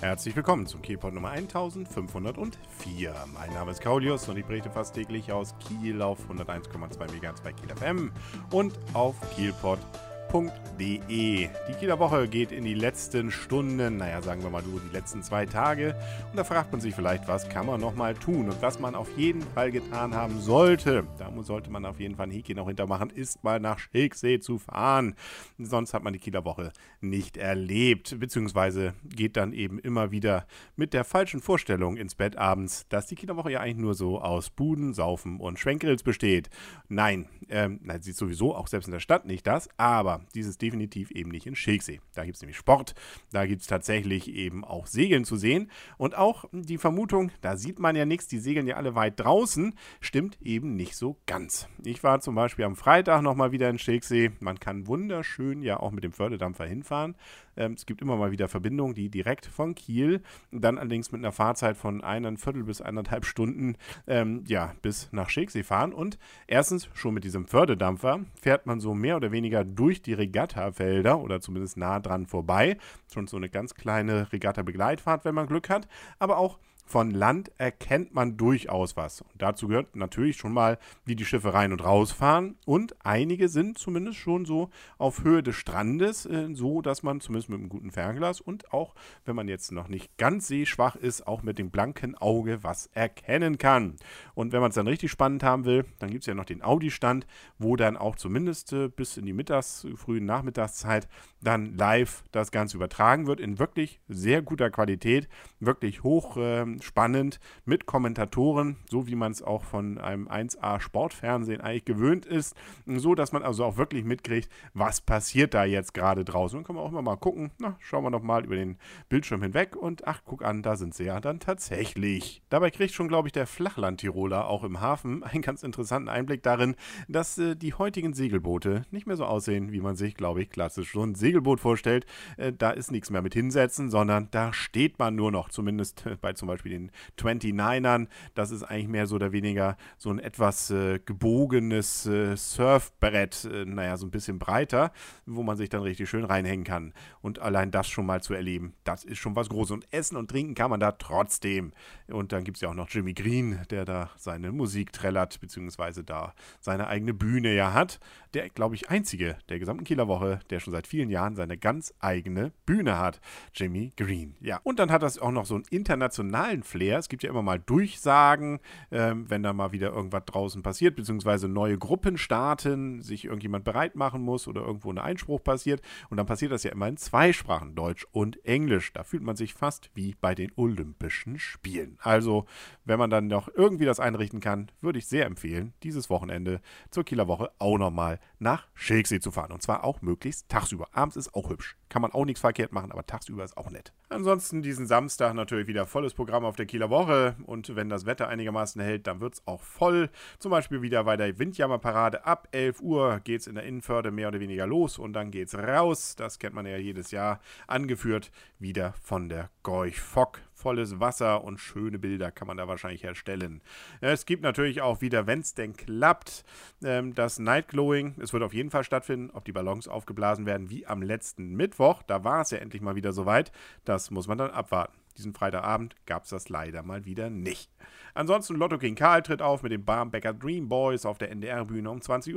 Herzlich willkommen zum Kielpot Nummer 1504. Mein Name ist Kaulius und ich berichte fast täglich aus Kiel auf 101,2 MHz bei Kiel FM und auf kielpot.com www.kieler.de. Die Kieler Woche geht in die letzten Stunden, naja, sagen wir mal nur die letzten zwei Tage. Und da fragt man sich vielleicht, was kann man nochmal tun? Und was man auf jeden Fall getan haben sollte, da sollte man auf jeden Fall ein Häkchen noch hintermachen, ist mal nach Schilksee zu fahren. Sonst hat man die Kieler Woche nicht erlebt, beziehungsweise geht dann eben immer wieder mit der falschen Vorstellung ins Bett abends, dass die Kieler Woche ja eigentlich nur so aus Buden, Saufen und Schwenkgrills besteht. Nein, ähm, nein, sie ist sowieso auch selbst in der Stadt nicht das, aber dieses definitiv eben nicht in Schilksee. Da gibt es nämlich Sport, da gibt es tatsächlich eben auch Segeln zu sehen. Und auch die Vermutung, da sieht man ja nichts, die segeln ja alle weit draußen, stimmt eben nicht so ganz. Ich war zum Beispiel am Freitag nochmal wieder in Schilksee. Man kann wunderschön ja auch mit dem Förderdampfer hinfahren. Ähm, es gibt immer mal wieder Verbindungen, die direkt von Kiel, dann allerdings mit einer Fahrzeit von einer Viertel bis eineinhalb Stunden ähm, ja, bis nach Schilksee fahren. Und erstens schon mit diesem Förderdampfer fährt man so mehr oder weniger durch die Regattafelder oder zumindest nah dran vorbei. Schon so eine ganz kleine Regatta-Begleitfahrt, wenn man Glück hat. Aber auch von Land erkennt man durchaus was. Und dazu gehört natürlich schon mal, wie die Schiffe rein und rausfahren. Und einige sind zumindest schon so auf Höhe des Strandes, äh, so dass man zumindest mit einem guten Fernglas und auch, wenn man jetzt noch nicht ganz sehschwach ist, auch mit dem blanken Auge was erkennen kann. Und wenn man es dann richtig spannend haben will, dann gibt es ja noch den Audi-Stand, wo dann auch zumindest äh, bis in die Mittags-, frühen Nachmittagszeit dann live das Ganze übertragen wird in wirklich sehr guter Qualität, wirklich hoch. Äh, spannend mit Kommentatoren, so wie man es auch von einem 1A Sportfernsehen eigentlich gewöhnt ist, so dass man also auch wirklich mitkriegt, was passiert da jetzt gerade draußen. Und kann man auch immer mal gucken, na, schauen wir doch mal über den Bildschirm hinweg und ach, guck an, da sind sie ja dann tatsächlich. Dabei kriegt schon, glaube ich, der Flachland-Tiroler auch im Hafen einen ganz interessanten Einblick darin, dass äh, die heutigen Segelboote nicht mehr so aussehen, wie man sich, glaube ich, klassisch so ein Segelboot vorstellt. Äh, da ist nichts mehr mit hinsetzen, sondern da steht man nur noch, zumindest äh, bei zum Beispiel Beispiel den 29ern. Das ist eigentlich mehr so oder weniger so ein etwas äh, gebogenes äh, Surfbrett, äh, naja, so ein bisschen breiter, wo man sich dann richtig schön reinhängen kann. Und allein das schon mal zu erleben, das ist schon was Großes. Und essen und trinken kann man da trotzdem. Und dann gibt es ja auch noch Jimmy Green, der da seine Musik trällert, beziehungsweise da seine eigene Bühne ja hat. Der, glaube ich, einzige der gesamten Kieler Woche, der schon seit vielen Jahren seine ganz eigene Bühne hat. Jimmy Green. Ja. Und dann hat das auch noch so einen internationalen normalen Flair. Es gibt ja immer mal Durchsagen, ähm, wenn da mal wieder irgendwas draußen passiert, beziehungsweise neue Gruppen starten, sich irgendjemand bereit machen muss oder irgendwo ein Einspruch passiert. Und dann passiert das ja immer in zwei Sprachen, Deutsch und Englisch. Da fühlt man sich fast wie bei den Olympischen Spielen. Also, wenn man dann noch irgendwie das einrichten kann, würde ich sehr empfehlen, dieses Wochenende zur Kieler Woche auch nochmal nach Schilksee zu fahren. Und zwar auch möglichst tagsüber. Abends ist auch hübsch. Kann man auch nichts verkehrt machen, aber tagsüber ist auch nett. Ansonsten diesen Samstag natürlich wieder volles Programm auf der Kieler Woche. Und wenn das Wetter einigermaßen hält, dann wird es auch voll. Zum Beispiel wieder bei der Windjammerparade. Ab 11 Uhr geht es in der Innenförde mehr oder weniger los und dann geht es raus. Das kennt man ja jedes Jahr. Angeführt wieder von der Gorch Fock volles Wasser und schöne Bilder kann man da wahrscheinlich erstellen. Es gibt natürlich auch wieder, wenn es denn klappt, ähm, das Night Glowing. Es wird auf jeden Fall stattfinden. Ob die Ballons aufgeblasen werden wie am letzten Mittwoch, da war es ja endlich mal wieder soweit. Das muss man dann abwarten. Diesen Freitagabend gab es das leider mal wieder nicht. Ansonsten Lotto King Karl tritt auf mit den Barmbecker Dream Boys auf der NDR-Bühne um 20.30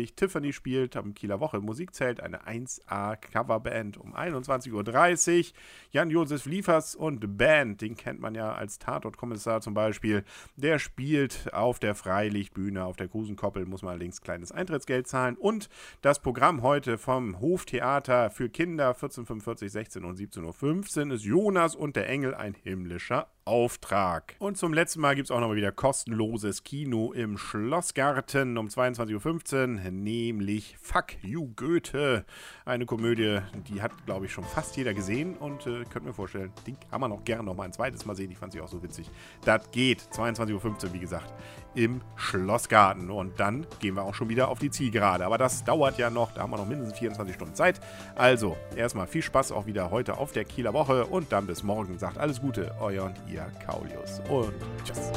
Uhr. Tiffany spielt am Kieler Woche Musikzelt eine 1A-Coverband um 21.30 Uhr. Jan-Josef Liefers und Band, den kennt man ja als Tatortkommissar zum Beispiel, der spielt auf der Freilichtbühne, auf der Krusenkoppel, muss man allerdings kleines Eintrittsgeld zahlen. Und das Programm heute vom Hoftheater für Kinder 14.45, 16 und 17.15 Uhr ist Jonas und der Engel ein himmlischer Auftrag. Und zum letzten Mal gibt es auch noch mal wieder kostenloses Kino im Schlossgarten um 22.15 Uhr, nämlich Fuck You Goethe. Eine Komödie, die hat, glaube ich, schon fast jeder gesehen und äh, könnt mir vorstellen, die kann man auch gerne noch mal ein zweites Mal sehen. Ich fand sie auch so witzig. Das geht. 22.15 Uhr, wie gesagt, im Schlossgarten. Und dann gehen wir auch schon wieder auf die Zielgerade. Aber das dauert ja noch, da haben wir noch mindestens 24 Stunden Zeit. Also, erstmal viel Spaß auch wieder heute auf der Kieler Woche und dann bis morgen. Sagt alles Gute, euer und ihr Kaulius. Und tschüss.